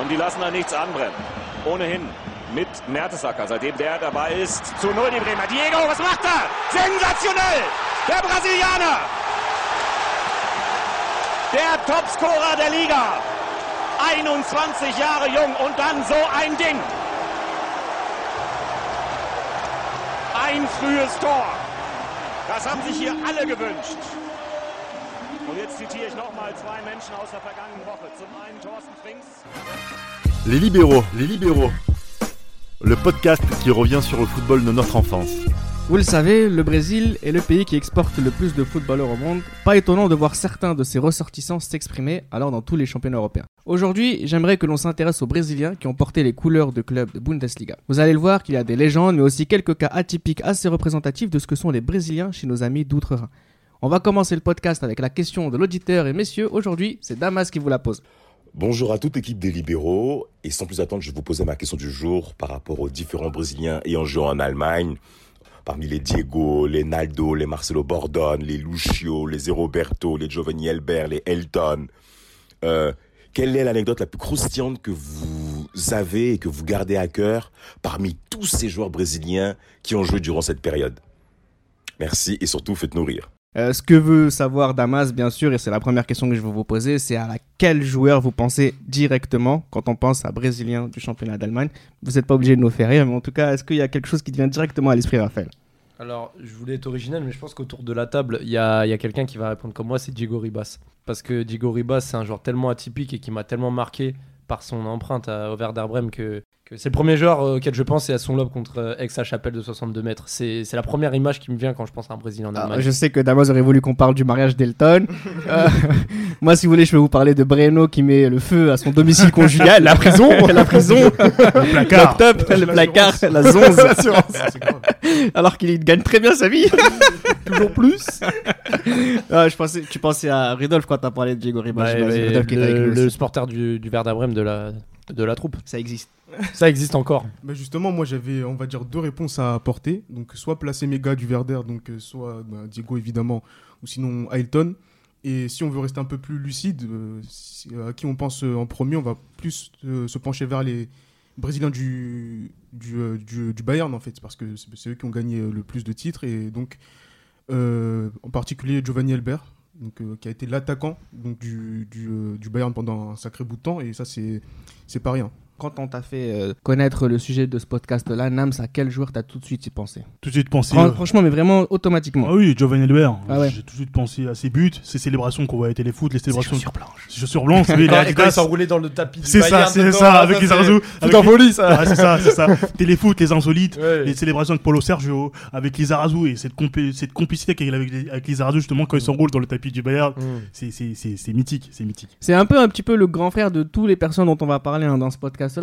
Und die lassen da nichts anbrennen. Ohnehin mit Mertesacker, seitdem der dabei ist. Zu Null die Bremer. Diego, was macht er? Sensationell! Der Brasilianer! Der Topscorer der Liga! 21 Jahre jung und dann so ein Ding! Ein frühes Tor! Das haben sich hier alle gewünscht. Und jetzt zitiere ich nochmal zwei Menschen aus der vergangenen Woche. Zum einen Thorsten Frings. Les libéraux, les libéraux. Le podcast qui revient sur le football de notre enfance. Vous le savez, le Brésil est le pays qui exporte le plus de footballeurs au monde. Pas étonnant de voir certains de ses ressortissants s'exprimer alors dans tous les championnats européens. Aujourd'hui, j'aimerais que l'on s'intéresse aux Brésiliens qui ont porté les couleurs de clubs de Bundesliga. Vous allez le voir qu'il y a des légendes, mais aussi quelques cas atypiques assez représentatifs de ce que sont les Brésiliens chez nos amis d'outre-Rhin. On va commencer le podcast avec la question de l'auditeur et messieurs, aujourd'hui, c'est Damas qui vous la pose. Bonjour à toute l'équipe des libéraux. Et sans plus attendre, je vais vous poser ma question du jour par rapport aux différents Brésiliens ayant joué en Allemagne. Parmi les Diego, les Naldo, les Marcelo Bordone, les Lucio, les Roberto, les Giovanni Elbert, les Elton. Euh, quelle est l'anecdote la plus croustillante que vous avez et que vous gardez à cœur parmi tous ces joueurs brésiliens qui ont joué durant cette période? Merci et surtout faites-nous rire. Euh, ce que veut savoir Damas, bien sûr, et c'est la première question que je vais vous poser, c'est à quel joueur vous pensez directement quand on pense à Brésilien du championnat d'Allemagne. Vous n'êtes pas obligé de nous faire rire, mais en tout cas, est-ce qu'il y a quelque chose qui vient directement à l'esprit, Raphaël? Alors, je voulais être original, mais je pense qu'autour de la table, il y a, quelqu'un qui va répondre comme moi, c'est Diego Ribas. Parce que Diego Ribas, c'est un joueur tellement atypique et qui m'a tellement marqué par son empreinte à, Werder Bremen que c'est le premier joueur euh, auquel je pense, c'est à son lobe contre euh, Aix-la-Chapelle de 62 mètres. C'est c'est la première image qui me vient quand je pense à un Brésilien en Ah, Allemagne. Je sais que Damas aurait voulu qu'on parle du mariage d'Elton. Euh, moi, si vous voulez, je vais vous parler de Breno qui met le feu à son domicile conjugal, la prison, la prison, le placard. top, le placard, la zonze, alors qu'il gagne très bien sa vie. Toujours plus. Ah, je pensais, tu pensais à Rudolf quand t'as parlé de Diego Ribas. Ouais, le, le aussi. supporter du, du Bremen de la, de la troupe. Ça existe. Ça existe encore. Bah justement, moi j'avais, on va dire, deux réponses à apporter. Donc, soit placer mes gars du Verder, donc euh, soit bah, Diego évidemment, ou sinon Ailton. Et si on veut rester un peu plus lucide, euh, si- à qui on pense euh, en premier, on va plus euh, se pencher vers les Brésiliens du, du, euh, du, du Bayern en fait, parce que c'est eux qui ont gagné le plus de titres. Et donc, euh, en particulier Giovanni Elbert, euh, qui a été l'attaquant du, du, euh, du Bayern pendant un sacré bout de temps. Et ça, c'est pas rien. Quand on t'a fait euh, connaître le sujet de ce podcast-là, Nams, à quel joueur t'as tout de suite y pensé? Tout de suite pensé. Fran- euh, Franchement, mais vraiment automatiquement. Ah oui, Giovanni Elbert. Ah ouais. J'ai tout de suite pensé à ses buts, ses célébrations qu'on voit à Téléfoot, les célébrations. chaussures blanches. Ses chaussures blanches, oui, Et quand dans le tapis. C'est ça, c'est ça, avec les c'est- Arzous. Foot en folie, ça. C'est ça, c'est ça. Téléfoot, les insolites, Ouais. les célébrations de Paulo Sergio, avec les Arazou et cette, compli- cette complicité qu'il a avec les, avec les Arazou, justement, quand ils s'enroulent dans le tapis du Bayern. Mm. C'est- mythique, c'est mythique. C'est un peu un petit peu le grand frère de toutes les personnes dont on va parler hein, dans ce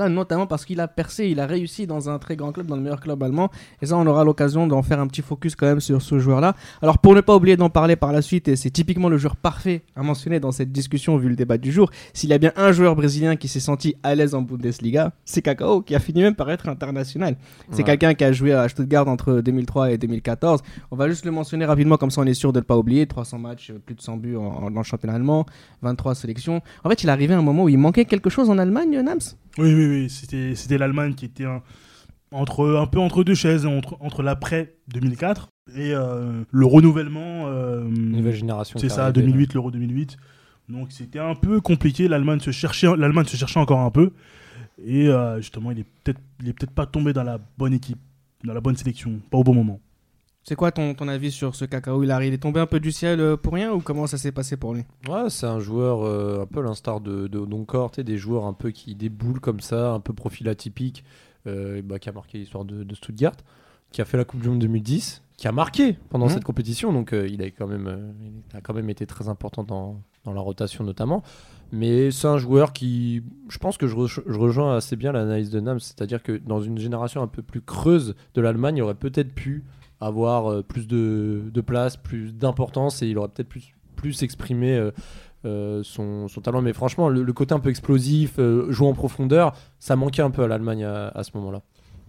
notamment parce qu'il a percé, il a réussi dans un très grand club, dans le meilleur club allemand. Et ça, on aura l'occasion d'en faire un petit focus quand même sur ce joueur-là. Alors pour ne pas oublier d'en parler par la suite, et c'est typiquement le joueur parfait à mentionner dans cette discussion vu le débat du jour, s'il y a bien un joueur brésilien qui s'est senti à l'aise en Bundesliga, c'est Kakao, qui a fini même par être international. C'est Ouais. quelqu'un qui a joué à Stuttgart entre 2003 et 2014. On va juste le mentionner rapidement, comme ça on est sûr de ne pas oublier. 300 matchs, plus de 100 buts en- en- dans le championnat allemand, 23 sélections. En fait, il est arrivé à un moment où il manquait quelque chose en Allemagne, Nams? Oui, oui, oui. C'était c'était l'Allemagne qui était un, entre, un peu entre deux chaises, entre, entre l'après 2004 et euh, le renouvellement. euh, Nouvelle génération. C'est ça, arrivait, 2008, l'Euro 2008. Donc c'était un peu compliqué. L'Allemagne se cherchait, l'Allemagne se cherchait encore un peu. Et euh, justement, il est peut-être, il est peut-être pas tombé dans la bonne équipe, dans la bonne sélection, pas au bon moment. C'est quoi ton, ton avis sur ce Kakao il, arrive, il est tombé un peu du ciel euh, pour rien ou comment ça s'est passé pour lui? Ouais, c'est un joueur euh, un peu l'instar de, de sais, des joueurs un peu qui déboulent comme ça, un peu profil atypique, euh, bah, qui a marqué l'histoire de, de Stuttgart, qui a fait la Coupe du Monde 2010, qui a marqué pendant Mhm. cette compétition, donc euh, il, a quand même, il a quand même été très important dans, dans la rotation notamment. Mais c'est un joueur qui, je pense que je, re- je rejoins assez bien l'analyse de Nams, c'est-à-dire que dans une génération un peu plus creuse de l'Allemagne, il aurait peut-être pu avoir euh, plus de, de place, plus d'importance, et il aurait peut-être plus, plus exprimé euh, euh, son, son talent. Mais franchement, le, le côté un peu explosif, euh, jouer en profondeur, ça manquait un peu à l'Allemagne à, à ce moment-là.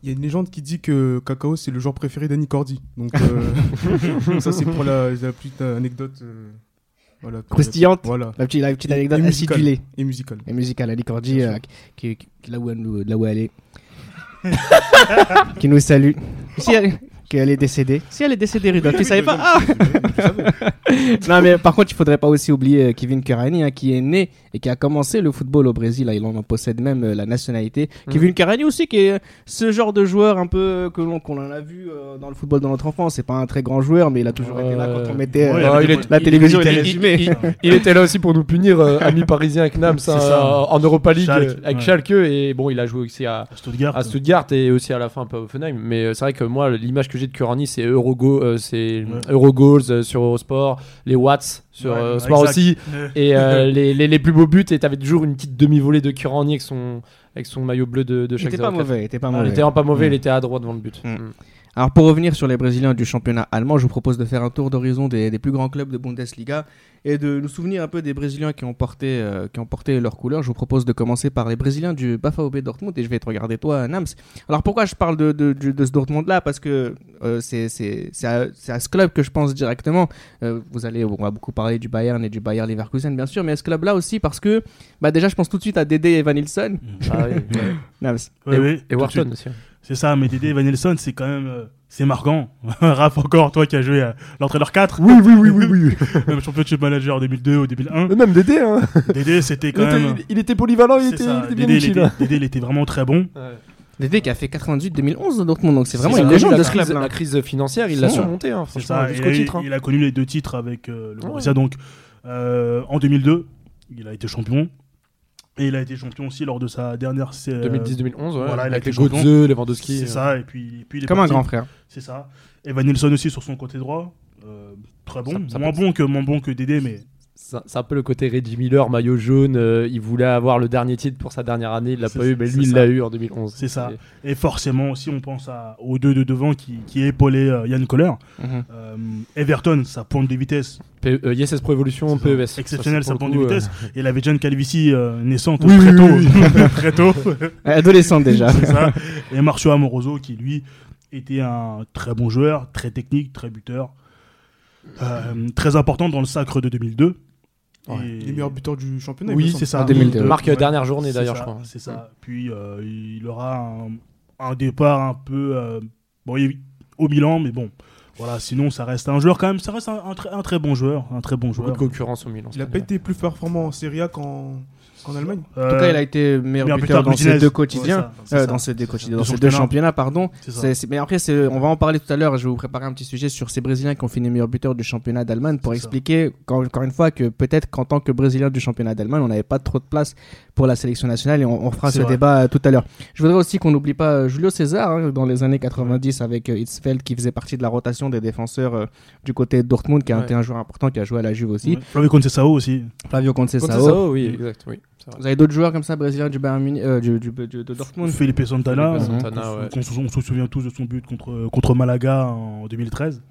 Il y a une légende qui dit que Kakao c'est le joueur préféré d'Annie Cordy. Donc euh, ça c'est pour la, la petite anecdote. euh, Voilà, Croustillante. Voilà. La petite, la petite Et- anecdote et musicale. acidulée. Et musical. Et musicale, euh, sûr. qui, qui- là, où elle, nous- là où elle est. qui nous salue. Si elle, qu'elle est décédée. Si elle est décédée, Rudolf, tu savais pas Ah Non, mais par contre, il faudrait pas aussi oublier euh, Kevin Karani, hein, qui est né et qui a commencé le football au Brésil. Là, il en possède même euh, la nationalité. Mhm. Kevin Karani aussi, qui est euh, ce genre de joueur un peu euh, que l'on qu'on en a vu euh, dans le football dans notre enfance. C'est pas un très grand joueur, mais il a toujours été là quand on mettait Ouais, euh, il la télévision il il, il était là aussi pour nous punir, euh, amis parisiens avec Nams, hein, ça. en Europa League Schalke, euh, avec ouais. Schalke. Et bon, il a joué aussi à, Stuttgart. à Stuttgart et aussi à la fin un peu à Offenheim. Mais euh, c'est vrai que moi, l'image que j'ai de Kurani, c'est Eurogo, euh, c'est Ouais. Eurogoals euh, sur Eurosport, les Watts sur Ouais, euh, Sport exact. aussi. Ouais. Et euh, les, les, les plus beaux buts, et t'avais toujours une petite demi-volée de Kurani avec son, avec son maillot bleu de, de Il chaque était pas 04. mauvais, il était pas Ah, mauvais. il était pas mauvais, Mm. il était à droite devant le but. Mm. Mm. Alors pour revenir sur les Brésiliens du championnat allemand, je vous propose de faire un tour d'horizon des, des plus grands clubs de Bundesliga et de nous souvenir un peu des Brésiliens qui ont porté, euh, qui ont porté leurs couleurs. Je vous propose de commencer par les Brésiliens du BAFAOB Dortmund et je vais te regarder toi, Nams. Alors pourquoi je parle de, de, de- de ce Dortmund-là? Parce que euh, c'est c'est- c'est à, à ce club que je pense directement. Euh, vous allez, on va beaucoup parler du Bayern et du Bayern Leverkusen bien sûr, mais à ce club-là aussi parce que bah, déjà je pense tout de suite à Dédé et Van Nilsson. Ah oui. Nams. Et, ouais, et Wharton aussi. C'est ça, mais Dédé Van Nelson, c'est quand même. euh, c'est marquant. Raph, encore, toi qui as joué à l'entraîneur 4. Oui, oui, oui, oui, oui. Même championship manager en 2002 ou 2001. Même Dédé, hein. Dédé, c'était quand même. il- il était polyvalent, il était, ça, il était bien Dédé, il était. Dédé, il était vraiment très bon. Dédé qui a fait 98-2011 dans Dortmund, donc c'est vraiment une légende la de ce crise, club. la crise financière, il l'a surmonté, hein, C'est franchement, ça. jusqu'au il, a- titre. hein. il a connu les deux titres avec euh, le Ouais. Borussia. Donc, euh, en 2002, il a été champion. Et il a été champion aussi lors de sa dernière. c'est, euh, 2010-2011, ouais. voilà, il a avec été les champion. Götze, Lewandowski. C'est euh. ça. Et puis, et puis il est Comme un grand frère. C'est ça. Et Van Nelson aussi sur son côté droit. euh, très bon. Ça- ça moins, bon que, moins bon que Dédé, mais C'est un peu le côté Reggie Miller, maillot jaune. euh, il voulait avoir le dernier titre pour sa dernière année, il l'a pas eu, mais lui il l'a eu en 2011. C'est ça. Et forcément aussi, on pense à, aux deux de devant qui, qui épaulaient euh, Yann Koller. Mhm. Euh, Everton, sa pointe de vitesse, P- euh, Yes, Pro Evolution. PES. exceptionnelle Ça, sa pointe de vitesse. Et il avait John Calvici euh, naissante Oui, très tôt. oui, très tôt. Adolescente déjà. C'est ça. Et Marcio Amoroso qui, lui, était un très bon joueur, très technique, très buteur. Euh, très important dans le sacre de 2002. Ouais. Les meilleurs buteurs du championnat. Oui, c'est ça. En 2002. euh, Marque Ouais. dernière journée d'ailleurs, je crois. C'est ça. Puis euh, il aura un, un départ un peu. euh, bon, il- au Milan, mais bon. Voilà, sinon ça reste un joueur quand même, ça reste un, un très, un très bon joueur, un très bon Beaucoup joueur. de concurrence au Milan. Il a pas été plus performant en Serie A qu'en qu'en Allemagne. En tout cas, il a été meilleur, meilleur buteur buteur dans ces deux quotidiens. Euh, ça. dans ces deux quotidiens, Deux dans ces deux championnats. pardon. Mais après, on va en parler tout à l'heure. Je vais vous préparer un petit sujet sur ces Brésiliens qui ont fini meilleur buteur du championnat d'Allemagne pour expliquer, encore, encore une fois, que peut-être qu'en tant que Brésilien du championnat d'Allemagne, on n'avait pas trop de place pour la sélection nationale et on, on fera ce vrai. débat euh, tout à l'heure. Je voudrais aussi qu'on n'oublie pas euh, Julio César hein, dans les années 90 avec euh, Hitzfeld qui faisait partie de la rotation des défenseurs euh, du côté de Dortmund, qui a Ouais. été un joueur important qui a joué à la Juve aussi. Ouais. Flavio Conceição aussi. Flavio Conceição. Conceição, oui, exact, oui. C'est vrai. Vous avez d'autres joueurs comme ça brésiliens du Bayern Munich, euh, du, du- du- de Dortmund? Felipe Santana. Felipe on- Santana, on, ouais. on se- on se souvient tous de son but contre, contre Malaga en 2013.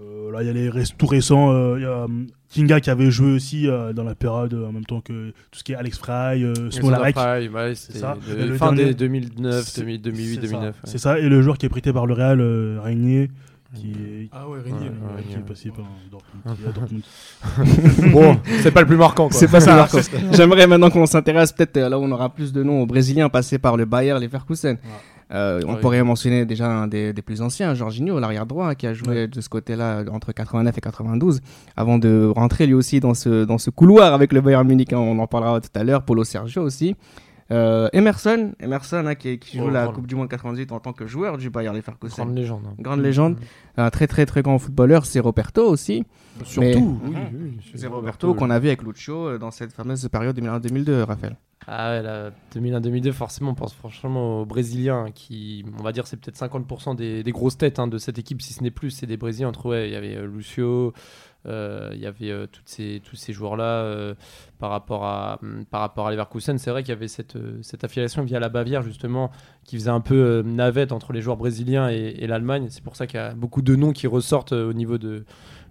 Euh, là, il y a les tout récents. euh, il y a hum, Kinga qui avait joué aussi euh, dans la période euh, en même temps que tout ce qui est Alex Fry, euh, Smolarek. Ouais, c'était ça. de- le fin dernier- des 2009, C'est- 2000, 2008, c'est ça. 2009. ouais. C'est ça. Et le joueur qui est prêté par le Real, euh, Régnier, qui est, Ah ouais, Ouais, ouais. qui est passé par Dortmund. bon, c'est pas le plus marquant. C'est pas ça. J'aimerais maintenant qu'on s'intéresse peut-être euh, là où on aura plus de noms aux Brésiliens passés par le Bayer Leverkusen. Euh, on Ouais. pourrait mentionner déjà un des, des plus anciens, Jorginho, l'arrière droit, qui a joué de ce côté-là entre 89 et 92, avant de rentrer lui aussi dans ce, dans ce couloir avec le Bayern Munich. hein, on en parlera tout à l'heure. Paulo Sergio aussi. Euh, Emerson, Emerson hein, qui, qui joue Oh, la grande. Coupe du Monde 98 en tant que joueur du Bayer Leverkusen. Grande légende. hein. Grande légende. Un très très très grand footballeur, c'est Roberto aussi. Mais- Surtout, oui, Mhm. oui, C'est Roberto qu'on a vu avec Lucho euh, dans cette fameuse période 2001-2002, Raphaël. Ah ouais, là, 2001-2002, forcément, on pense franchement aux Brésiliens qui, on va dire, c'est peut-être 50% des, des grosses têtes hein, de cette équipe, si ce n'est plus. C'est des Brésiliens entre, ouais, il y avait euh, Lucio, euh, il y avait euh, toutes ces, tous ces joueurs-là euh, par, rapport à, hum, par rapport à Leverkusen. C'est vrai qu'il y avait cette, euh, cette affiliation via la Bavière, justement, qui faisait un peu euh, navette entre les joueurs brésiliens et, et l'Allemagne. C'est pour ça qu'il y a beaucoup de noms qui ressortent euh, au niveau de,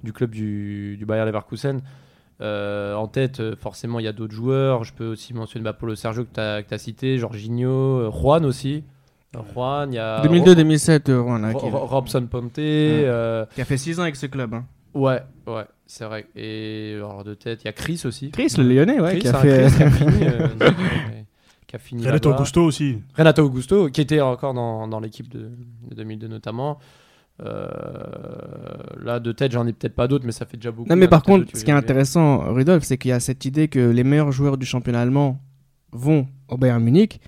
du club du, du Bayer Leverkusen. Euh, en tête, euh, forcément, il y a d'autres joueurs. Je peux aussi mentionner bah, Paulo Sergio que tu as, cité, Jorginho, euh, Juan aussi. Euh, Juan, il y a 2002-2007, euh, Juan, Robson Ponte. euh, qui a fait 6 ans avec ce club. hein. Ouais, ouais. C'est vrai. Et alors de tête, il y a Chris aussi. Chris, le Lyonnais, ouais, Chris, qui a hein, fait. Chris qui a fini. euh, qui a fini Renato. Augusto aussi. Renato Augusto, qui était encore dans, dans l'équipe de, de 2002 notamment. Euh, là, de tête, j'en ai peut-être pas d'autres, mais ça fait déjà beaucoup. Non, mais par contre, ce qui est intéressant, Rudolf, c'est qu'il y a cette idée que les meilleurs joueurs du championnat allemand vont au Bayern Munich.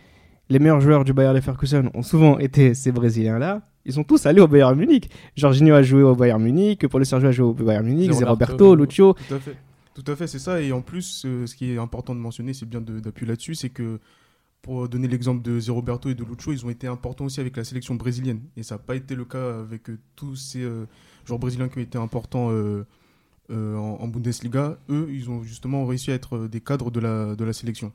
Les meilleurs joueurs du Bayern Leverkusen ont souvent été ces Brésiliens-là. Ils sont tous allés au Bayern Munich. Jorginho a joué au Bayern Munich, Paulo Sergio a joué au Bayern Munich, Zé Roberto. Lucio. Tout à fait. Tout à fait, c'est ça. Et en plus, euh, ce qui est important de mentionner, c'est bien d'appuyer là-dessus, c'est que pour donner l'exemple de Zé Roberto et de Lucho, ils ont été importants aussi avec la sélection brésilienne. Et ça n'a pas été le cas avec euh, tous ces euh, joueurs brésiliens qui ont été importants euh, euh, en, en Bundesliga. Eux, ils ont justement réussi à être des cadres de la, de la sélection.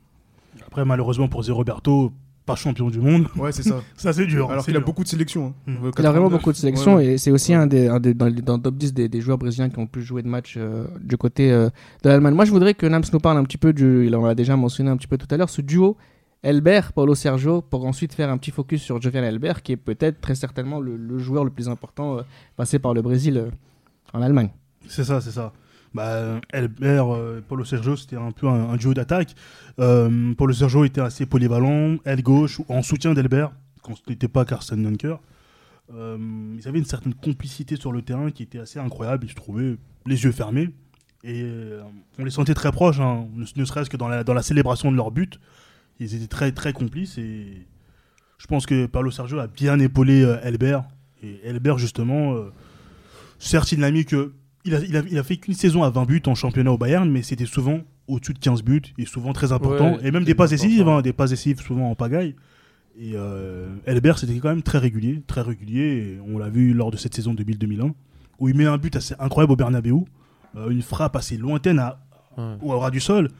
Après, malheureusement pour Zé Roberto, pas champion du monde. Ouais, c'est ça. Ça, c'est dur. Alors qu'il a beaucoup de sélections. hein. Mm. Euh, Il a vraiment 89. beaucoup de sélections Ouais, ouais. et c'est aussi Ouais. un des, un des- dans, dans le top 10 des, des joueurs brésiliens qui ont le plus joué de matchs euh, du côté euh, de l'Allemagne. Moi, je voudrais que Nams nous parle un petit peu du, il en a déjà mentionné un petit peu tout à l'heure, ce duo Elbert, Paulo Sergio, pour ensuite faire un petit focus sur Jovian Elbert, qui est peut-être très certainement le, le joueur le plus important euh, passé par le Brésil euh, en Allemagne. C'est ça, c'est ça. Bah, Elbert, euh, Paulo Sergio, c'était un peu un, duo d'attaque. Euh, Paulo Sergio était assez polyvalent, aile gauche, en soutien d'Elbert, quand ce n'était pas Carsten Dunker. Euh, ils avaient une certaine complicité sur le terrain qui était assez incroyable, je trouvais, les yeux fermés. Et on les sentait très proches, hein, ne, serait-ce que dans la, dans la célébration de leur but. Ils étaient très, très complices et je pense que Paulo Sergio a bien épaulé Elbert. Et Elbert, justement, certes, il n'a mis que il a, il a, il a fait qu'une saison à 20 buts en championnat au Bayern, mais c'était souvent au-dessus de 15 buts et souvent très important. Ouais, et même des passes décisives, hein, des passes décisives souvent en pagaille. Et euh, Elbert, c'était quand même très régulier, très régulier. On l'a vu lors de cette saison 2000-2001, où il met un but assez incroyable au Bernabeu, euh, une frappe assez lointaine à, Ouais. ou au ras du sol.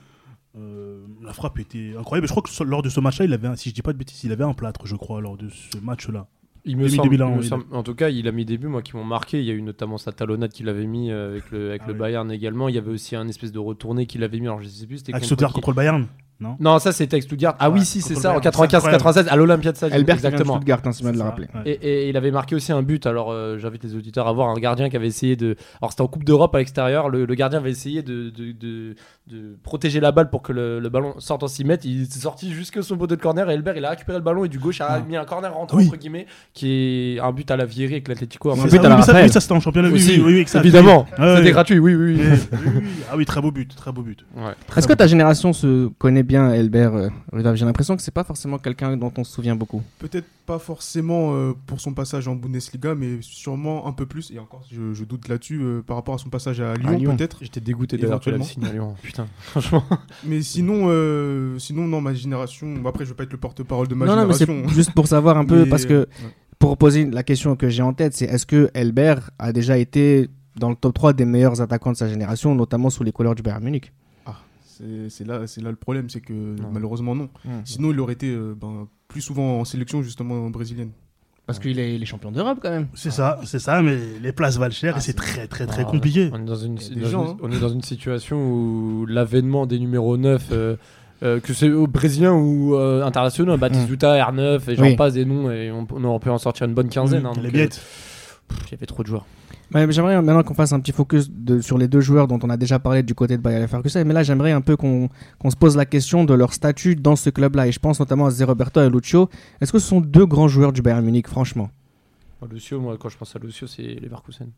Euh, la frappe était incroyable. Je crois que lors de ce match-là, il avait, si je dis pas de bêtises, il avait un plâtre, je crois, lors de ce match-là. Il me 2000, semble, 2001, il me il a- semble- en tout cas, il a mis des buts moi qui m'ont marqué. Il y a eu notamment sa talonnade qu'il avait mis euh, avec le, avec Ah le oui. Bayern également. Il y avait aussi un espèce de retourné qu'il avait mis. Alors je sais plus, c'était Avec contre contre le Bayern Non Non, ça c'était avec Stuttgart. Ah Ouais, oui, si, c'est ça, en Bayern, c'est 95-96 à l'Olympiade Stadium. Elbert qui vient de exactement. Stuttgart, hein, c'est bien de le C'est rappeler. ouais. Et, et il avait marqué aussi un but. Alors, euh, j'invite les auditeurs à voir un gardien qui avait essayé de. Alors, c'était en Coupe d'Europe à l'extérieur. Le, le gardien avait essayé de, de, de- de protéger la balle pour que le, le ballon sorte en 6 mètres. Il est sorti jusque son poteau de corner et Elbert il a récupéré le ballon et du gauche a Ah. mis un corner rentrant Oui. entre guillemets qui est un but à la Vieri avec l'Atlético. à Un C'est but ça, à la Raphaël. oui, ça, c'était en championnat. Oui, Aussi, oui, oui, évidemment. Oui. Ouais, C'était gratuit, oui, oui. Ah oui, très beau but, très beau but. Est-ce que ta génération se connaît bien Elbert, euh, J'ai l'impression que c'est pas forcément quelqu'un dont on se souvient beaucoup. Peut-être pas forcément euh, pour son passage en Bundesliga, mais sûrement un peu plus. Et encore, je, je doute là-dessus euh, par rapport à son passage à Lyon, Lyon. peut-être. J'étais dégoûté Éventuellement. signe à Lyon. Putain, franchement. Mais sinon, euh, sinon, non, ma génération. bon, après, je vais pas être le porte-parole de ma non, non, mais génération. c'est juste pour savoir un peu, Mais, parce que pour poser la question que j'ai en tête, c'est est-ce que Elbert a déjà été dans le top 3 des meilleurs attaquants de sa génération, notamment sous les couleurs du Bayern Munich? C'est là, c'est là le problème, c'est que malheureusement non. Hmm. Sinon, il aurait été euh, ben, plus souvent en sélection justement brésilienne. Parce qu'il est, il est champion d'Europe quand même. C'est ça, c'est ça, mais les places valent cher Ah, et c'est c'est- très, très, très Ah, compliqué. On est dans une, dans gens, hein. on est dans une situation où l'avènement des numéros 9, euh, euh, que c'est aux Brésiliens ou euh, internationaux, Batistuta, R9, et j'en Oui. passe des noms, et on, on aurait pu en sortir une bonne quinzaine. hein, les donc, billettes. euh, pff, Il y avait trop de joueurs. Ouais, mais j'aimerais maintenant qu'on fasse un petit focus de- sur les deux joueurs dont on a déjà parlé du côté de Bayer Leverkusen. Mais là, j'aimerais un peu qu'on se pose la question de leur statut dans ce club-là. Et je pense notamment à Zé Roberto et Lucio. Est-ce que ce sont deux grands joueurs du Bayern Munich, franchement? Moi, Lucio, moi, quand je pense à Lucio, c'est Leverkusen.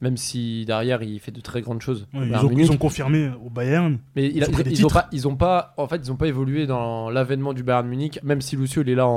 Même si derrière, il fait de très grandes choses. Ouais, ils, ont, ils ont confirmé au Bayern. Mais Ils ont pris des ils, ont titres. pas, ils ont pas, en fait, ils ont pas évolué dans l'avènement du Bayern Munich, même si Lucio il est là en,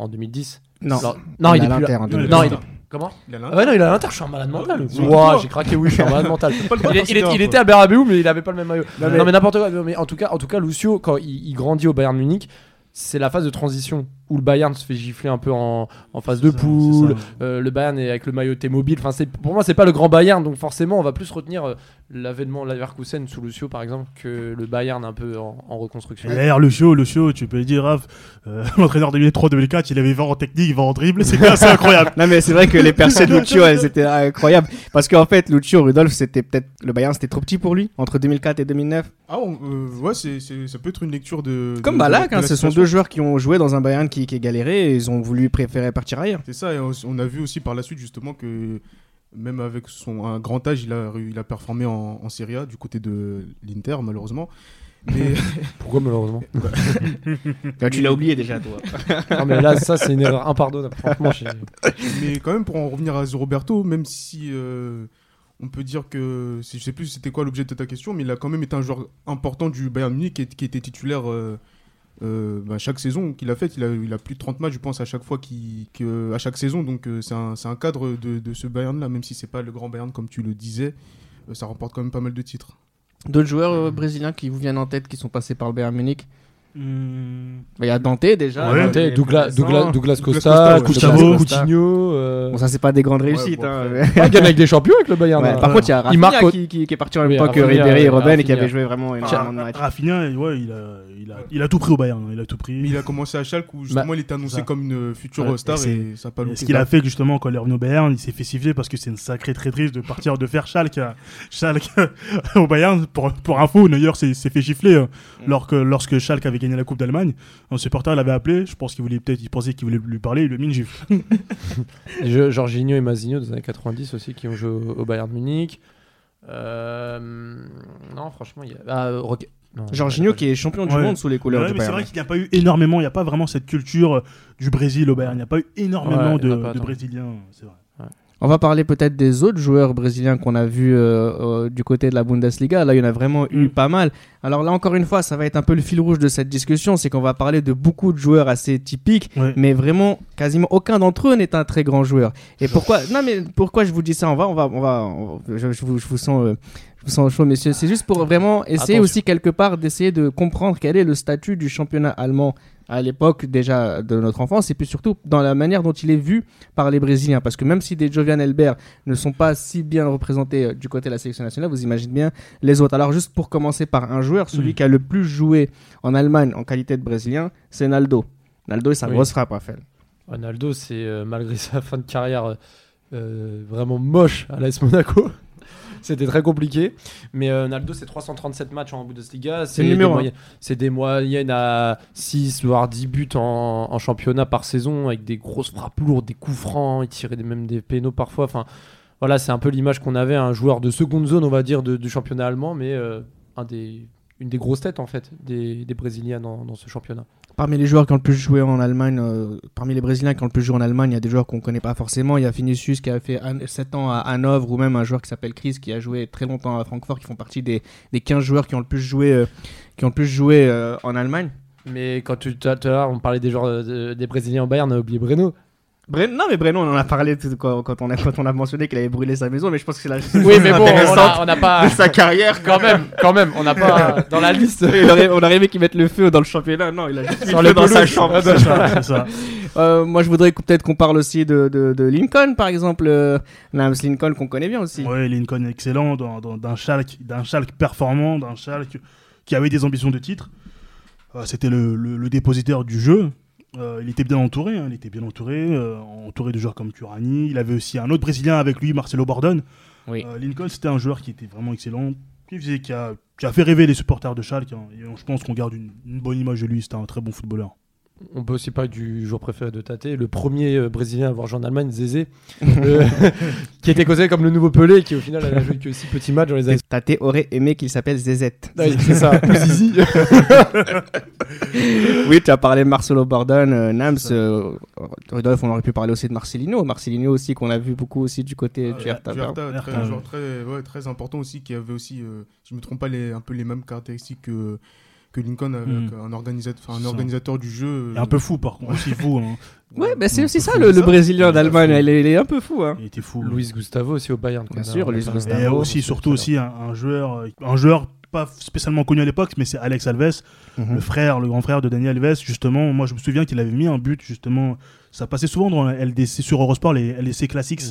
en 2010. Non. Alors- non, il, est plus là. en Non, 2010. Non, il Comment Il a Ah ouais, non, il est à l'Inter, je suis un malade mental. c'est Ouah, j'ai craqué, oui, je suis un malade mental. Il, était à Bernabeu, mais il avait pas le même maillot. Non, Non, mais- n'importe quoi. Mais en tout cas, en tout cas, Lucio, quand il, il grandit au Bayern Munich, c'est la phase de transition où le Bayern se fait gifler un peu en, en phase de ça, poule. euh, le Bayern est avec le maillot T-Mobile. Enfin, c'est pour moi, c'est pas le grand Bayern, donc forcément, on va plus retenir euh, l'avènement Leverkusen sous Lucio, par exemple, que le Bayern un peu en, en reconstruction. D'ailleurs, Lucio, Lucio, tu peux dire, Raph, euh, l'entraîneur 2003-2004, il avait 20 en technique, 20 en dribble, c'est assez incroyable. Non mais c'est vrai que les percées de Lucio elles étaient incroyables parce qu'en fait Lucio Rudolf c'était peut-être le Bayern c'était trop petit pour lui entre 2004 et 2009 Ah, on- euh, ouais, c'est, c'est- ça peut être une lecture de. comme de- Balak de hein, ce sont deux joueurs qui ont joué dans un Bayern qui, qui galéré et ils ont voulu préférer partir ailleurs C'est ça, et on, on a vu aussi par la suite justement que Même avec son un grand âge, il a, il a performé en, en Serie A du côté de l'Inter, malheureusement. Mais Pourquoi malheureusement Bah, tu l'as oublié déjà, toi. Non mais là, ça c'est une erreur impardonnable. Franchement, j'ai- Mais quand même, pour en revenir à Roberto, même si euh, on peut dire que, si- je sais plus c'était quoi l'objet de ta question, mais il a quand même été un joueur important du Bayern Munich qui était titulaire euh, euh, bah, chaque saison qu'il a fait. Il a, plus de 30 matchs, je pense, à chaque fois, qu'il- que- à chaque saison. Donc euh, c'est un, un cadre de, de ce Bayern-là, même si c'est pas le grand Bayern comme tu le disais. euh, ça remporte quand même pas mal de titres. D'autres joueurs brésiliens qui vous viennent en tête qui sont passés par le Bayern Munich? Il y a Dante déjà. Ouais. Dante Douglas, intéressant. Douglas, Douglas Douglas Costa, ouais. Gustavo. Coutinho. euh, Bon, ça, c'est pas des grandes réussites. bon, hein, après- mais- Il gagne avec des champions avec le Bayern. Ouais, hein. Par contre, il y a Rafinha marque qui, qui- qui est parti en même temps que Rafinha, Ribéry et ouais, Robben et qui avait joué vraiment énormément de matchs. Rafinha, ouais, il a, il, a, il a tout pris au Bayern, hein, il a tout pris. Mais il a commencé à Schalke où justement il était annoncé ça. comme une future Ouais, star et ça pas ce qu'il a fait justement quand il est revenu au Bayern, il s'est fait siffler parce que c'est une sacrée traîtrise de partir de faire Schalke, au Bayern. Pour, pour info, Neuer s'est s'est fait gifler euh, lorsque, lorsque Schalke avait gagné la Coupe d'Allemagne. Un supporter l'avait appelé, je pense qu'il voulait peut-être, il pensait qu'il voulait lui parler, il lui a mis une gifle. Jorginho et Mazinho des années 90 aussi qui ont joué au, Bayern Munich. Euh, non, franchement, il y a. Ah, euh, non, Jorginho qui est champion du Ouais. monde sous les couleurs Ouais, du mais c'est vrai qu'il n'y a pas eu énormément, il n'y a pas vraiment cette culture euh, du Brésil au Bayern. Il n'y a pas eu énormément Ouais, de, pas de tant. Brésiliens, c'est vrai. On va parler peut-être des autres joueurs brésiliens qu'on a vus euh, euh, du côté de la Bundesliga. Là, il y en a vraiment eu Mm. pas mal. Alors là, encore une fois, ça va être un peu le fil rouge de cette discussion, c'est qu'on va parler de beaucoup de joueurs assez typiques, mais vraiment, quasiment aucun d'entre eux n'est un très grand joueur. Et pourquoi? Non, mais pourquoi je vous dis ça? On va, on va, on va. on va- je, je vous, je vous sens. euh, je vous sens chaud, messieurs. C'est juste pour vraiment essayer Attention. aussi quelque part d'essayer de comprendre quel est le statut du championnat allemand à l'époque déjà de notre enfance et puis surtout dans la manière dont il est vu par les Brésiliens. Parce que même si des Jovian Elbert ne sont pas si bien représentés euh, du côté de la sélection nationale, vous imaginez bien les autres. Alors juste pour commencer par un joueur, celui qui a le plus joué en Allemagne en qualité de Brésilien, c'est Naldo. Naldo et sa Oui. grosse frappe, Raphaël. Ronaldo, c'est euh, malgré sa fin de carrière euh, vraiment moche à l'AS Monaco. C'était très compliqué. Mais euh, Ronaldo, c'est 337 matchs en Bundesliga. C'est des moyennes- C'est des moyennes à 6 voire 10 buts en, en championnat par saison avec des grosses frappes lourdes, des coups francs. Il tirait même des pénaux parfois. Enfin, voilà, c'est un peu l'image qu'on avait. Un joueur de seconde zone, on va dire, de- du championnat allemand, mais euh, un des, une des grosses têtes en fait des, des Brésiliens dans, dans ce championnat. Parmi les joueurs qui ont le plus joué en Allemagne, euh, parmi les Brésiliens qui ont le plus joué en Allemagne, il y a des joueurs qu'on connaît pas forcément. Il y a Vinicius qui a fait 7 ans à Hanovre ou même un joueur qui s'appelle Chris qui a joué très longtemps à Francfort qui font partie des, des 15 joueurs qui ont le plus joué, euh, qui ont le plus joué euh, en Allemagne. Mais quand tu, tout à l'heure, on parlait des joueurs des Brésiliens en Bayern, on a oublié Breno. Non mais Breno on en a parlé quand, quand on a, quand on a mentionné qu'il avait brûlé sa maison mais je pense que c'est la Oui, mais bon, on intéressante a- on n'a pas. de sa carrière Quand même, quand même, on n'a pas dans la liste. il aurait, on aurait aimé qu'il mette le feu dans le championnat non il a juste mis le feu dans sa chambre Ah, C'est ça. Euh, moi je voudrais peut-être qu'on parle aussi de, de, de Lincoln par exemple euh, Lincoln qu'on connaît bien aussi Ouais, Lincoln excellent, dans- dans- d'un Schalke, d'un Schalke performant, d'un Schalke qui avait des ambitions de titre. Euh, C'était le, le- le dépositaire du jeu. Euh, il était bien entouré, hein, il était bien entouré, euh, entouré de joueurs comme Turani. Il avait aussi un autre Brésilien avec lui, Marcelo Bordon. Oui. Euh, Lincoln, c'était un joueur qui était vraiment excellent, qui, faisait, qui, a, qui a fait rêver les supporters de Schalke. hein. Et je pense qu'on garde une, une bonne image de lui. C'était un très bon footballeur. On peut aussi parler du joueur préféré de Tate, le premier euh, Brésilien à avoir joué en Allemagne, Zézé, le- qui était considéré comme le nouveau Pelé, qui au final n'a joué que 6 petits matchs dans les années. Tate aurait aimé qu'il s'appelle Zezette Ouais, c'est ça, Zizi. oui, tu as parlé de Marcelo Bordon, euh, Nams, euh, Rudolph, on aurait pu parler aussi de Marcelino. Marcelino aussi, qu'on a vu beaucoup aussi du côté du Hertha. Du Hertha, Hertha, très, ouais. un joueur très, ouais, très important aussi, qui avait aussi, euh, si je ne me trompe pas, les, un peu les mêmes caractéristiques que, que Lincoln, avec Mm. un, organisateur, un du jeu. Et un peu fou, par contre, aussi fou. Hein. Ouais, bah, c'est ça, le. Brésilien d'Allemagne. Il est, il est un peu fou. Hein. Il était fou. Luis Gustavo aussi au Bayern. Bien sûr, Luis. Gustavo. Et aussi, surtout aussi un, un joueur, euh, un joueur pas spécialement connu à l'époque, mais c'est Alex Alves, Mhm. le frère, le grand frère de Daniel Alves. Justement, moi je me souviens qu'il avait mis un but, justement, ça passait souvent dans LDC sur Eurosport, les LDC Classics,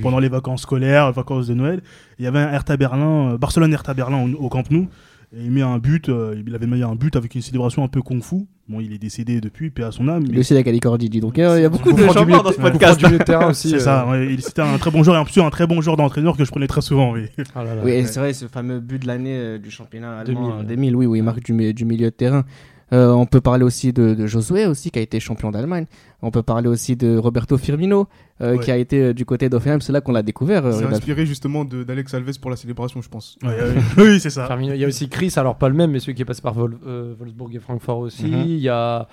pendant les vacances scolaires, les vacances de Noël. Il y avait un Hertha Berlin, euh, Barcelone Hertha Berlin au, au Camp Nou. Et il met un but, euh, il avait mis un but avec une célébration un peu kung-fu. Bon, il est décédé depuis, paix à son âme. Lui mais aussi, il a Calicordi, donc euh, il y a beaucoup Coup de milieu- dans ce podcast. du milieu de terrain aussi. C'est euh, ça, ouais, il- c'était un très bon joueur et en plus un très bon joueur d'entraîneur que je prenais très souvent. oui. ah là là. Oui, et c'est vrai, ce fameux but de l'année euh, du championnat allemand 2000. euh, 2000, oui, où il marque du milieu de terrain. Euh, on peut parler aussi de, de Josué aussi qui a été champion d'Allemagne. On peut parler aussi de Roberto Firmino euh, Ouais. qui a été euh, du côté d'Offenheim. C'est là qu'on l'a découvert. euh, C'est inspiré justement de- d'Alex Alves pour la célébration, je pense. Ouais, ouais, oui, c'est ça. Firmino. Il y a aussi Chris, alors pas le même, mais celui qui est passé par Vol- euh, Wolfsburg et Francfort aussi. Mhm. Il y a.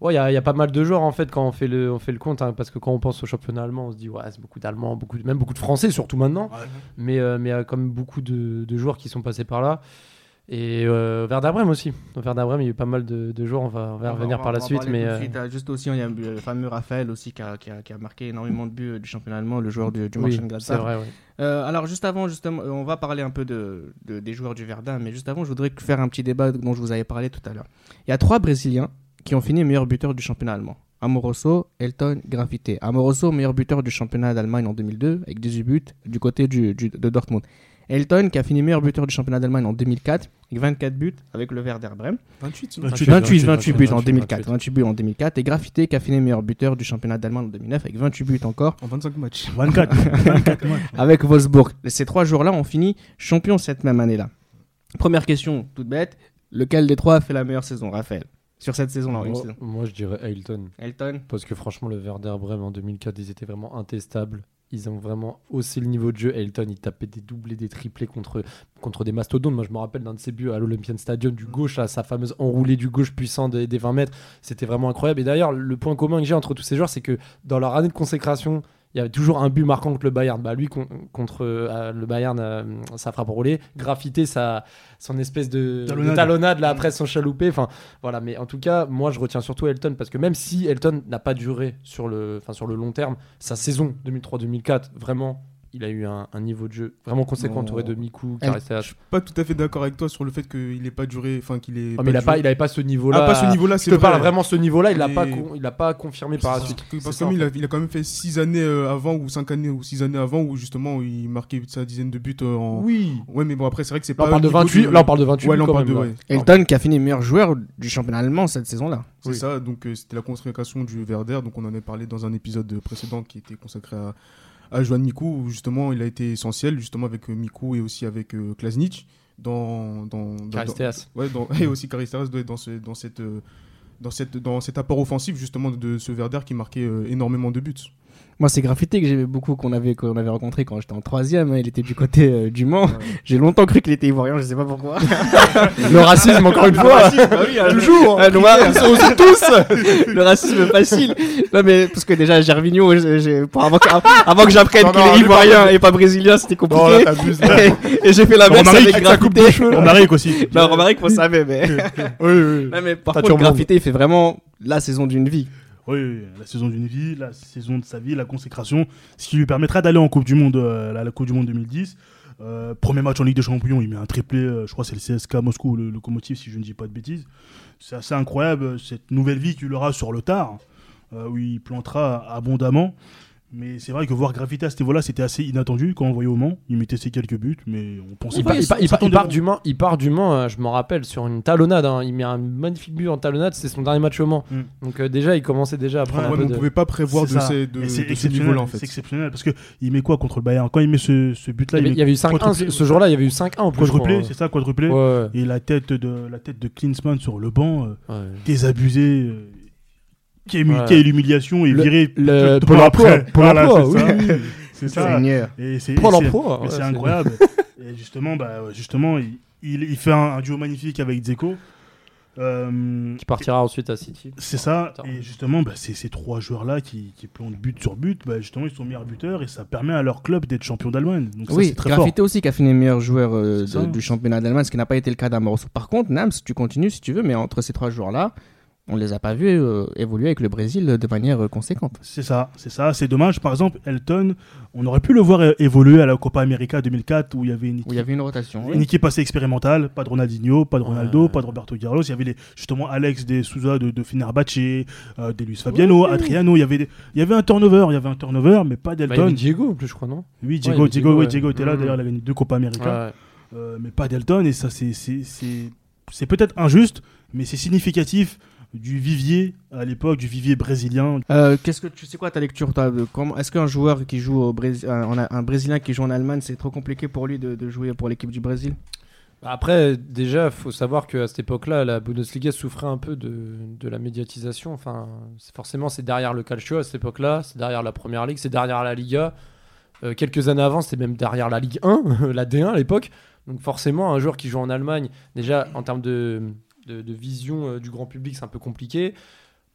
Ouais, il y, a, il y a pas mal de joueurs en fait quand on fait le, on fait le compte, hein, parce que quand on pense au championnat allemand, on se dit ouais, c'est beaucoup d'Allemands, beaucoup, de- même beaucoup de Français surtout maintenant, Ouais. mais euh, mais il y a quand même beaucoup de, de joueurs qui sont passés par là. Et euh, Werder Bremen aussi. Au Werder Bremen, il y a eu pas mal de, de joueurs, on va, on va On va- revenir va- par la on suite. Mais euh, suite. Ah, Juste aussi, il y a le fameux Raphaël aussi qui a, qui a- qui a marqué énormément de buts du championnat allemand, le joueur du, du oui, c'est vrai, ouais. Euh, alors juste avant, justement, euh, on va parler un peu de, de- des joueurs du Verdun, mais juste avant, je voudrais faire un petit débat dont je vous avais parlé tout à l'heure. Il y a trois Brésiliens qui ont fini meilleurs buteurs du championnat allemand. Amoroso, Elton, Graffité. Amoroso, meilleur buteur du championnat d'Allemagne en 2002, avec 18 buts du côté du, du- de Dortmund. Elton, qui a fini meilleur buteur du championnat d'Allemagne en 2004, avec 24 buts avec le Werder Bremen. 28, 28, 28, 28 buts en 28, 2004. 28 buts en 2004. Et Graffité, qui a fini meilleur buteur du championnat d'Allemagne en 2009, avec 28 buts encore. en 25 matchs. 24. 24 matchs. avec Wolfsburg. Ces trois joueurs-là ont fini champions cette même année-là. Première question, toute bête. Lequel des trois a fait la meilleure saison, Raphaël? Sur cette saison-là, une moi, saison. moi, je dirais Ailton. Elton Parce que franchement, le Werder Bremen en 2004, ils étaient vraiment intestables. Ils ont vraiment haussé le niveau de jeu. Elton, il tapait des doublés, des triplés contre, contre des mastodontes. Moi, je me rappelle d'un de ses buts à l'Olympian Stadium du gauche, là, sa fameuse enroulée du gauche puissant des 20 mètres. C'était vraiment incroyable. Et d'ailleurs, le point commun que j'ai entre tous ces joueurs, c'est que dans leur année de consécration, il y avait toujours un but marquant contre le Bayern. Bah, lui, con- contre euh, le Bayern, euh, ça frappe enroulée. Graffité, sa, son espèce de de Talonnade. talonnade, là, après son chaloupé. Enfin, voilà, mais en tout cas, moi je retiens surtout Elton parce que même si Elton n'a pas duré sur le, sur le long terme, sa saison 2003-2004, vraiment, il a eu un, un niveau de jeu vraiment conséquent entouré de Miku, El- Caristas. Pas tout à fait d'accord avec toi sur le fait qu'il n'ait pas duré, enfin qu'il ait. Oh, mais il a pas, il avait pas ce niveau-là. Ah, pas ce niveau-là, Je c'est te parle vrai. vraiment ce niveau-là, il l'a pas, con- il a pas confirmé par la Parce suite. Parce que il a, il a quand même fait 6 années euh, avant ou 5 années ou 6 années avant où justement il marquait sa dizaine de buts euh, en. Oui. Ouais, mais bon après c'est vrai que c'est Là, pas. on parle de niveau 28. Là, on parle de 28 Ouais, là, on parle de. ouais. Elton qui a fini meilleur joueur du championnat allemand cette saison-là. C'est Oui. ça, donc euh, c'était la consécration du Werder, donc on en a parlé dans un épisode précédent qui était consacré à, à Joan Miku, où justement il a été essentiel, justement avec euh, Miku et aussi avec euh, Klasnic, dans... dans, dans- Caristeas. dans- ouais, dans, et aussi Caristeas doit être dans, ce, dans, cette, euh, dans, cette, dans cet apport offensif justement de ce Werder qui marquait énormément de buts. Moi, c'est Graffité que j'aimais beaucoup, qu'on avait, qu'on avait rencontré quand j'étais en troisième. hein. Il était du côté euh, du Mans. J'ai longtemps cru qu'il était ivoirien, je sais pas pourquoi. Le racisme, encore une fois. Toujours Un noir, ils sont aussi tous Le racisme facile Non mais, parce que déjà, Gervinho, j'ai- j'ai- pour avant, que- avant que j'apprenne qu'il est ivoirien et pas brésilien, c'était compliqué. Non, là, t'abuses, là. et et j'ai fait la même avec avec sa coupe de Graffité. Romaric aussi. Non, Romaric, faut savoir, mais... Oui, oui. Non, mais par contre. Graffité, il fait vraiment la saison d'une vie. Oui, la saison d'une vie, la saison de sa vie, la consécration, ce qui lui permettra d'aller en Coupe du Monde, euh, la, Coupe du Monde 2010. Euh, premier match en Ligue des Champions, il met un triplé, euh, je crois c'est le CSK Moscou, le locomotive, si je ne dis pas de bêtises. C'est assez incroyable cette nouvelle vie qu'il aura sur le tard, euh, où il plantera abondamment. Mais c'est vrai que voir Graffiti à ce niveau-là, c'était assez inattendu quand on voyait au Mans. Il mettait ses quelques buts, mais on pensait Il, pas. part- il part- il part- il du Mans, il part du Mans, euh, je m'en rappelle, sur une talonnade. hein. Il met un magnifique but en talonnade, c'est son dernier match au Mans. Mm. Donc euh, déjà, il commençait déjà à prendre Ouais, un mais peu on de... pouvait pas prévoir C'est de, ces, de, c'est de ce exceptionnel, niveau-là en C'est fait. exceptionnel parce que il met quoi contre le Bayern? Quand il met ce, ce but-là, Il y avait, met il y avait eu 5-1 ce, jour-là, il y avait eu 5-1 en plus. quadruplé, c'est ça, quadruplé. Ouais, ouais. Et la tête de la tête de Klinsmann sur le banc, euh, Ouais. désabusé, euh, qui eu l'humiliation et Le- viré le peu de Pôle emploi, c'est ça. C'est Pôle emploi, c'est incroyable. et justement, bah, justement, il, il, il fait un, un duo magnifique avec Dzeko. Euh, Qui partira ensuite à City. c'est ça, et justement, bah, c'est ces trois joueurs-là qui, qui plantent but sur but, bah, justement, ils sont meilleurs buteurs et ça permet à leur club d'être champion d'Allemagne. Oui, c'est très fort. Graffité aussi qui a fini meilleur joueur euh, de- du championnat d'Allemagne, ce qui n'a pas été le cas d'Amoroso. Par contre, Nams, tu continues si tu veux, mais entre ces trois joueurs-là, on les a pas vus euh, évoluer avec le Brésil de manière euh, conséquente. C'est ça, c'est ça, c'est dommage. Par exemple, Elton, on aurait pu le voir é- évoluer à la Copa América 2004 où il y avait une Où équipe, il y avait une rotation. une équipe assez expérimentale, pas de Ronaldinho, pas de Ronaldo, pas de Roberto Carlos. Il y avait les, justement Alex de Souza de, de Fenerbahce, euh, des Luis Fabiano, Adriano. Il y avait, des- il y avait un turnover, il y avait un turnover, mais pas Bah, il y d'Elton. avait Diego en plus, je crois, non? Oui, Diego, Diego, Diego, ouais. Diego était là. Mhm. D'ailleurs, il a gagné deux Copa América. Ouais. Euh, mais pas d'Elton et ça c'est c'est c'est c'est peut-être injuste mais c'est significatif du vivier à l'époque du vivier brésilien Euh, Qu'est-ce que tu sais quoi ta lecture Est-ce qu'un joueur qui joue au Brésil, un, Brésilien qui joue en Allemagne, c'est trop compliqué pour lui de, de jouer pour l'équipe du Brésil? Après, déjà, faut savoir qu'à cette époque-là, la Bundesliga souffrait un peu de, de la médiatisation. Enfin, forcément, c'est derrière le Calcio à cette époque-là, c'est derrière la Première Ligue, c'est derrière la Liga. Euh, quelques années avant, c'était même derrière la Ligue 1, la D1 à l'époque. Donc forcément, un joueur qui joue en Allemagne, déjà en termes de, de, de vision euh, du grand public, c'est un peu compliqué.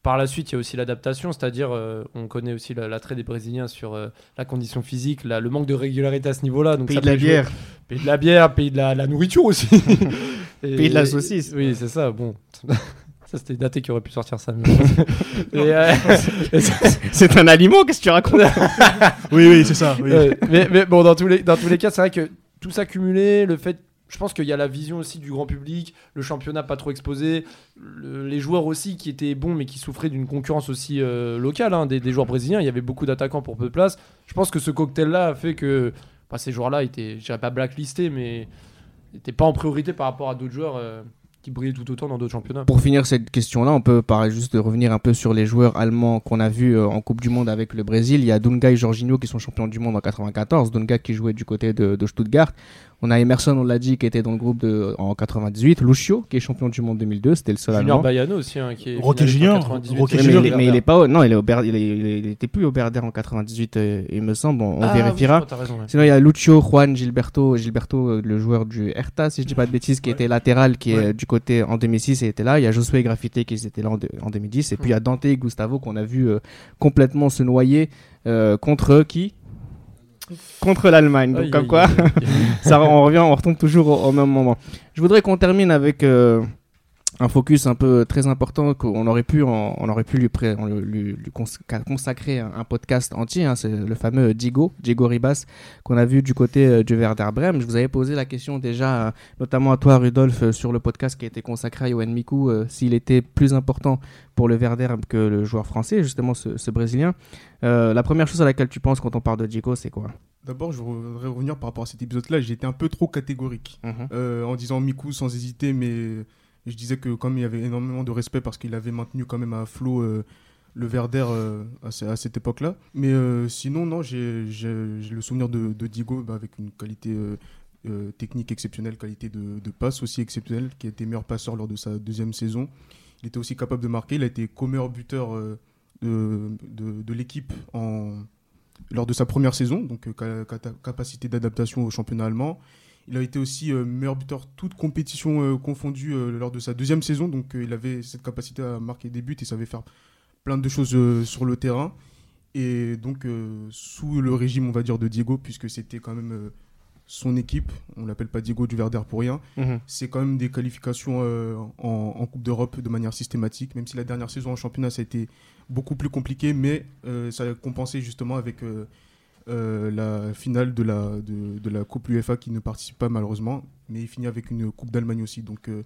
Par la suite, il y a aussi l'adaptation, c'est-à-dire, euh, on connaît aussi la- l'attrait des Brésiliens sur euh, la condition physique, la- le manque de régularité à ce niveau-là. Donc Pays ça de la jouer- bière. Pays de la bière, pays de la, la nourriture aussi. Et- Pays de la saucisse. Oui, c'est ça. Bon, ça c'était daté qui aurait pu sortir ça. euh, C'est un aliment, qu'est-ce que tu racontes Oui, oui, c'est ça. oui. mais, mais bon, dans tous les, dans tous les cas, c'est vrai que tout ça cumulé, le fait. Je pense qu'il y a la vision aussi du grand public, le championnat pas trop exposé, le- les joueurs aussi qui étaient bons mais qui souffraient d'une concurrence aussi euh, locale, hein, des, joueurs brésiliens. Il y avait beaucoup d'attaquants pour peu de place. Je pense que ce cocktail-là a fait que bah, ces joueurs-là étaient, je dirais pas blacklistés, mais n'étaient pas en priorité par rapport à d'autres joueurs euh, qui brillaient tout autant dans d'autres championnats. Pour finir cette question-là, on peut parler juste de revenir un peu sur les joueurs allemands qu'on a vus euh, en Coupe du Monde avec le Brésil. Il y a Dunga et Jorginho qui sont champions du monde en 94. Dunga qui jouait du côté de Stuttgart. On a Emerson, on l'a dit, qui était dans le groupe de, en 98. Lucio qui est champion du monde 2002. C'était le seul Junior allemand. Bayano aussi, hein, qui est Rocky Junior, 98. Rocky Mais, Junior, il, est- mais il est pas au- non il est au Ber- il, est- était plus au Berder en 98 euh, il me semble on, on Ah, vérifiera oui, t'as raison, ouais. Sinon, il y a Lucio, Juan, Gilberto, Gilberto, euh, le joueur du Hertha, si je dis pas de bêtises, qui était latéral, qui est Ouais. euh, du côté en 2006 et était là. Il y a Josué Graffité qui était là en, de- en 2010. Et puis il y a Dante et Gustavo qu'on a vu euh, complètement se noyer euh, contre qui Contre l'Allemagne. Donc, Aïe, comme aïe, quoi, aïe, ça, on revient, on retombe toujours au, au même moment. Je voudrais qu'on termine avec euh, un focus un peu très important qu'on aurait pu, en- on aurait pu lui, pré- on lui, lui cons- consacrer un, un podcast entier. hein, c'est le fameux Diego, Diego Ribas, qu'on a vu du côté euh, du Werder Bremen. Je vous avais posé la question déjà, euh, notamment à toi, Rudolf, euh, sur le podcast qui a été consacré à Yohan Miku, s'il était plus important pour le Werder que le joueur français, justement ce, ce Brésilien. La première chose à laquelle tu penses quand on parle de Diego, c'est quoi? D'abord, je voudrais revenir par rapport à cet épisode-là. J'ai été un peu trop catégorique Mhm. euh, en disant Miku sans hésiter, mais je disais que comme il y avait énormément de respect parce qu'il avait maintenu quand même à flot euh, le Verder euh, à, ce- à cette époque-là. Mais euh, sinon, non, j'ai le souvenir de, de Diego bah, avec une qualité euh, technique exceptionnelle, qualité de, passe aussi exceptionnelle, qui a été meilleur passeur lors de sa deuxième saison. Il était aussi capable de marquer. Il a été co-meilleur buteur de, l'équipe lors de sa première saison, donc capacité d'adaptation au championnat allemand. Il a été aussi euh, meilleur buteur toute compétition euh, confondue euh, lors de sa deuxième saison, donc il avait cette capacité à marquer des buts et savait faire plein de choses sur le terrain. Et donc sous le régime, on va dire, de Diego, puisque c'était quand même son équipe, on l'appelle pas Diego du Verder pour rien, c'est quand même des qualifications euh, en, en Coupe d'Europe de manière systématique, même si la dernière saison en championnat ça a été beaucoup plus compliqué, mais euh, ça a compensé justement avec euh, euh, la finale de la, de, de la Coupe UEFA qui ne participe pas malheureusement, mais il finit avec une Coupe d'Allemagne aussi. Donc, euh,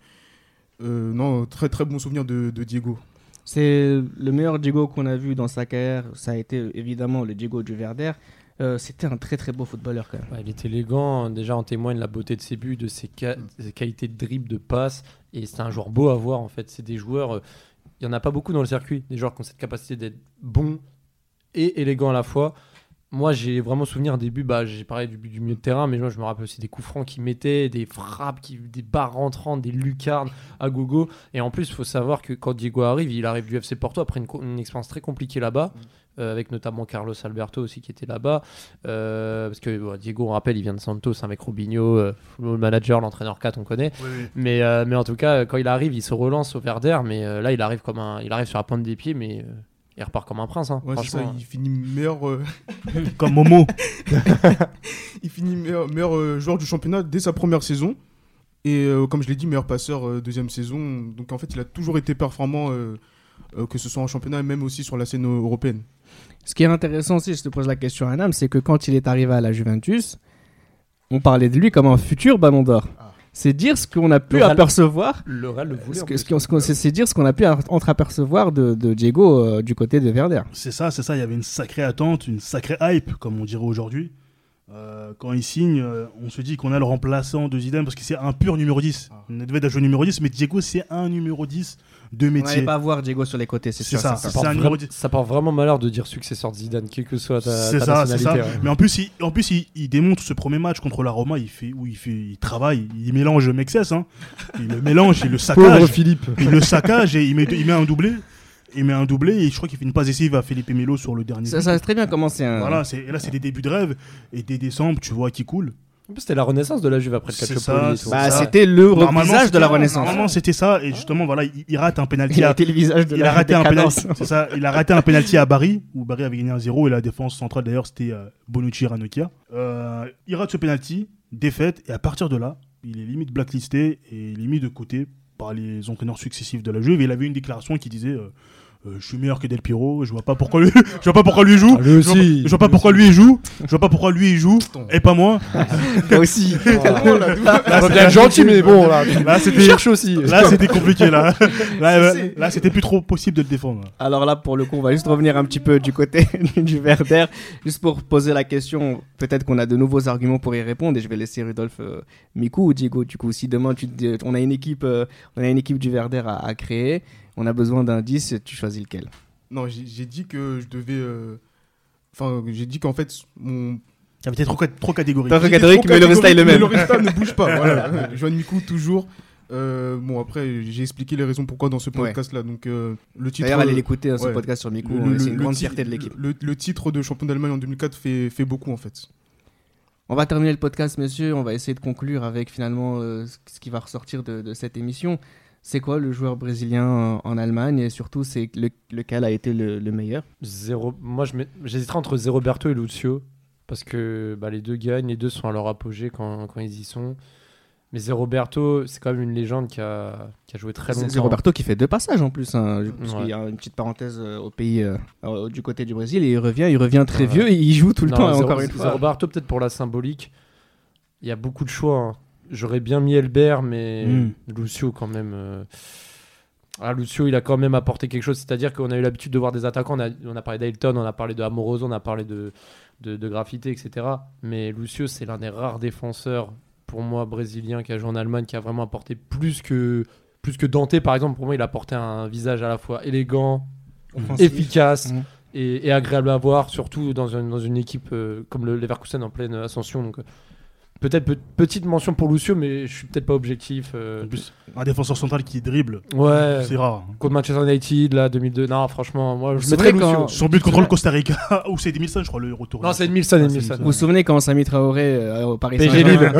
euh, non, très très bon souvenir de, de Diego. C'est le meilleur Diego qu'on a vu dans sa carrière. Ça a été évidemment le Diego du Werder. Euh, C'était un très très beau footballeur quand même. Ouais, il est élégant, déjà en témoigne la beauté de ses buts, de ses, ca- Mm. ses qualités de dribble, de passe, et c'est un joueur beau à voir en fait. C'est des joueurs, euh, il y en a pas beaucoup dans le circuit, des joueurs qui ont cette capacité d'être bons et élégants à la fois. Moi, j'ai vraiment souvenir des buts, bah, j'ai parlé du but du milieu de terrain, mais moi, je me rappelle aussi des coups francs qu'il mettait, des frappes, qui, des barres rentrantes, des lucarnes à gogo. Et en plus, il faut savoir que quand Diego arrive, il arrive du FC Porto après une, expérience très compliquée là-bas, euh, avec notamment Carlos Alberto aussi qui était là-bas. Euh, parce que bon, Diego, on rappelle, il vient de Santos avec Robinho, euh, le manager, l'entraîneur 4, on connaît. Mais, mais en tout cas, quand il arrive, il se relance au Verder, mais là, il arrive, comme un, il arrive sur la pointe des pieds, mais il repart comme un prince. hein. Ouais, c'est ça, il finit meilleur, euh, Comme Momo. il finit meilleur, meilleur, euh, joueur du championnat dès sa première saison. Et euh, comme je l'ai dit, meilleur passeur euh, deuxième saison. Donc en fait, il a toujours été performant, euh, euh, que ce soit en championnat et même aussi sur la scène européenne. Ce qui est intéressant aussi, je te pose la question à Nam, c'est que quand il est arrivé à la Juventus, on parlait de lui comme un futur Ballon d'Or. C'est dire ce qu'on a pu apercevoir. le Real le voulait. Qu'on- c'est dire ce qu'on a pu entreapercevoir de, de Diego euh, du côté de Werder. C'est ça, c'est ça. Il y avait une sacrée attente, une sacrée hype, comme on dirait aujourd'hui. Euh, quand il signe, euh, on se dit qu'on a le remplaçant de Zidane parce que c'est un pur numéro 10. Ah. On devait être joueur numéro 10, mais Diego, c'est un numéro 10 de On n'allait métier. pas voir Diego sur les côtés, c'est ça. c'est Ça C'est porte, un vra- ça porte vraiment malheur de dire successeur de Zidane, quelle que soit ta, C'est ta ça, c'est nationalité. ça. ouais. Mais en plus, il, en plus il, il démontre ce premier match contre la Roma, il fait, où il, fait, il travaille, il mélange Mexès. Hein. Il le mélange, il le Pauvre saccage. Philippe. il le saccage et il met, il met un doublé. Il met un doublé et je crois qu'il fait une passe décisive à Felipe Melo sur le dernier. Ça, ça a très bien commencé. hein. Voilà, c'est- et là c'est des débuts de rêve et dès décembre, tu vois qui coule. C'était la renaissance de la Juve après le et tout. Bah, c'était le Normalement, visage de c'était- la Renaissance. Normalement, c'était ça et justement voilà, il, il rate un penalty. Il a été le visage de il la a raté un penalty. C'est ça, il a raté un penalty à Barry où Barry avait gagné un 0 et la défense centrale d'ailleurs c'était euh, Bonucci Ranocchia. Euh, il rate ce penalty, défaite et à partir de là, il est limite blacklisté et il est mis de côté par les entraîneurs successifs de la Juve et il avait une déclaration qui disait euh, euh, je suis meilleur que Del Piero, je vois pas pourquoi lui, je vois pas pourquoi lui il joue. Ah, lui Je vois, aussi. je vois pas pourquoi lui il joue, je vois pas pourquoi lui joue et pas moi. Toi aussi. On va bien être gentil, mais bon, là, Là tu c'était cherches aussi. là c'était compliqué là. Là, là, là, c'était plus trop possible de le défendre. Alors là, pour le coup, on va juste revenir un petit peu du côté du Werder, juste pour poser la question. Peut-être qu'on a de nouveaux arguments pour y répondre, et je vais laisser Rudolf euh, Mikou ou Diego. Du coup, si demain tu on a une équipe, euh, on a une équipe du Werder à, à créer, on a besoin d'un 10, tu choisis lequel Non, j'ai dit que je devais. euh, Enfin, j'ai dit qu'en fait, mon. Ça avait été trop, trop catégorique. Trop catégorique, mais le résultat est le même. mais Le résultat ne bouge pas. Voilà. Joanne Mikou, toujours. Euh, bon, après, j'ai expliqué les raisons pourquoi dans ce Ouais. podcast-là. Donc, euh, le titre. D'ailleurs, allez l'écouter, hein, ce ouais. podcast sur Mikou, le- c'est une grande fierté de l'équipe. Le, le titre de champion d'Allemagne en 2004 fait, fait beaucoup, en fait. On va terminer le podcast, messieurs. On va essayer de conclure avec finalement euh, ce qui va ressortir de, de cette émission. C'est quoi le joueur brésilien en, en Allemagne et surtout, c'est le- lequel a été le, le meilleur? Zéro... Moi, j'hésiterais entre Zeroberto et Lucio. Parce que bah, les deux gagnent, les deux sont à leur apogée quand, quand ils y sont. Mais Zeroberto, c'est quand même une légende qui a, qui a joué très longtemps. c'est Roberto qui fait deux passages en plus. Hein, parce Ouais. qu'il y a une petite parenthèse euh, au pays, euh, du côté du Brésil, et il revient, il revient très Ouais. vieux et il joue tout le Non, temps, Zero- encore une fois. Zeroberto, peut-être pour la symbolique. Il y a beaucoup de choix. hein. J'aurais bien mis Elbert, mais Mm. Lucio, quand même. euh, Ah, Lucio, il a quand même apporté quelque chose. C'est-à-dire qu'on a eu l'habitude de voir des attaquants. On a, on a parlé d'Ailton, on a parlé de Amoroso, on a parlé de, de, de Graffiti, etc. Mais Lucio, c'est l'un des rares défenseurs, pour moi, brésiliens qui a joué en Allemagne, qui a vraiment apporté plus que, plus que Dante, par exemple. Pour moi, il a apporté un visage à la fois élégant, efficace Mhm. et, et agréable à voir, surtout dans une, dans une équipe euh, comme le Leverkusen en pleine ascension. Donc, peut-être pe- petite mention pour Lucio, mais je suis peut-être pas objectif. euh, En plus, un défenseur central qui dribble, ouais. c'est rare. hein. Contre Manchester United, là, 2002. Non, franchement, moi, je mettrais Lucio. quand- Son but contre le Costa Rica, ou c'est Edmilson, je crois, le retour. Non, c'est Edmilson, Ah, Edmilson. Vous vous souvenez quand Sami Traoré euh, au Paris Saint-Germain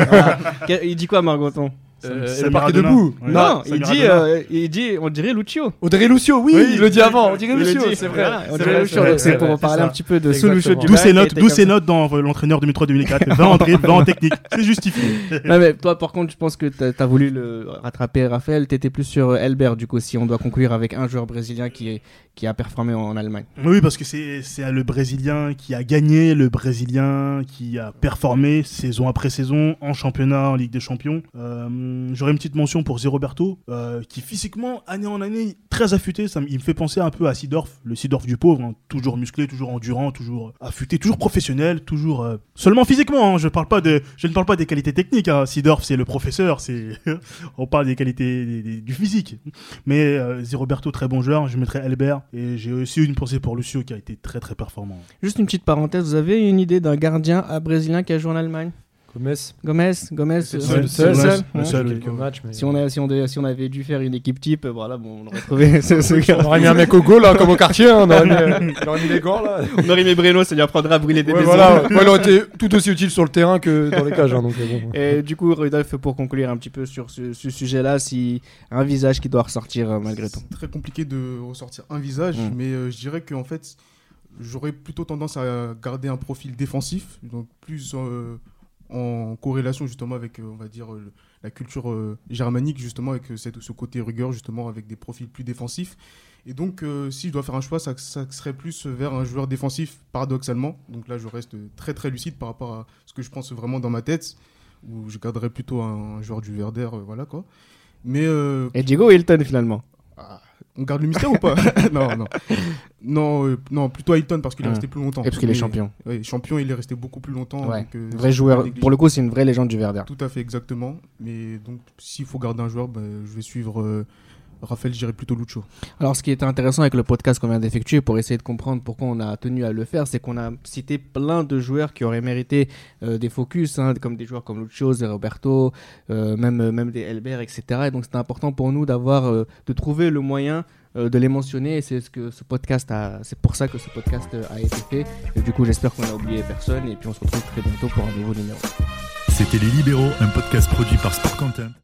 Il dit quoi, Margoton Euh, et Samir le parquet Adona. debout. Ouais. Non, il dit, euh, il dit, on dirait Lucio. Audrey Lucio, oui, Oui, il le dit avant. On dirait Lucio, c'est vrai. on dirait Lucio, c'est pour parler ça. un petit peu de ce. Lucio D'où ces notes, d'où ces ça. notes dans euh, l'entraîneur 2003-2004. 20 en dribble, 20 en technique. C'est justifié. Non, mais toi, par contre, je pense que t'as as voulu le rattraper, Raphaël. T'étais plus sur Elbert, du coup, si on doit conclure avec un joueur brésilien qui, est, qui a performé en, Allemagne. Oui, parce que c'est c'est le Brésilien qui a gagné, le Brésilien qui a performé saison après saison en championnat, en Ligue des Champions. Euh, J'aurais une petite mention pour Zeroberto, euh, qui physiquement, année en année, très affûté. Il me fait penser un peu à Sidorf, le Sidorf du pauvre, hein. toujours musclé, toujours endurant, toujours affûté, toujours professionnel, toujours euh, seulement physiquement. hein. Je ne parle pas des qualités techniques. Hein. Sidorf, c'est le professeur, on parle des qualités du physique. Mais euh, Zeroberto, très bon joueur. Je mettrais Elbert et j'ai aussi une pensée pour Lucio qui a été très très performant. Juste une petite parenthèse, vous avez une idée d'un gardien à brésilien qui a joué en Allemagne? Gomez. Gomez Gomez C'est euh, le seul, Si on, a, si, on devait- si on avait dû faire une équipe type, euh, voilà, bon, on aurait trouvé ce, ce gars. On aurait mis un mec au goal, là, comme au quartier. hein, On aurait mis, on aurait mis les gants, là. On aurait mis Breno, ça lui apprendra à brûler des Ouais, maisons. voilà. Ouais, il aurait été tout aussi utile sur le terrain que dans les cages. hein, donc, euh, bon. Et du coup, Rudolf, pour conclure un petit peu sur ce, ce sujet-là, si un visage qui doit ressortir euh, malgré tout. C'est très compliqué de ressortir un visage, Mm. mais euh, je dirais qu'en fait, j'aurais plutôt tendance à garder un profil défensif, donc plus euh, en corrélation justement avec, euh, on va dire, euh, la culture euh, germanique, justement, avec cette- ce côté rigueur, justement, avec des profils plus défensifs. Et donc, euh, si je dois faire un choix, ça, ça serait plus vers un joueur défensif, paradoxalement. Donc là, je reste très très lucide par rapport à ce que je pense vraiment dans ma tête, où je garderais plutôt un, un joueur du Verder, euh, voilà quoi. Mais Et Diego Hilton, finalement. On garde le mystère ou pas Non, non. Non, euh, non, plutôt Ayton parce qu'il est resté plus longtemps. Et parce qu'il est Mais- champion. Oui, champion, il est resté beaucoup plus longtemps. Ouais. donc, euh, Vrai c'est joueur. pas. Pour le coup, c'est une vraie légende du Werder. Tout à fait, exactement. Mais donc, s'il faut garder un joueur, bah, je vais suivre euh, Raphaël, je dirais plutôt Lucho. Alors, ce qui est intéressant avec le podcast qu'on vient d'effectuer, pour essayer de comprendre pourquoi on a tenu à le faire, c'est qu'on a cité plein de joueurs qui auraient mérité euh, des focus, hein, comme des joueurs comme Lucio, Zé Roberto, euh, même, euh, même des Elbert, etc. Et donc, c'est important pour nous d'avoir, euh, de trouver le moyen euh, de les mentionner. Et c'est ce que ce podcast a, c'est pour ça que ce podcast a été fait. Et du coup, j'espère qu'on n'a oublié personne. Et puis, on se retrouve très bientôt pour un nouveau numéro. C'était Les Libéraux, un podcast produit par Sport Content.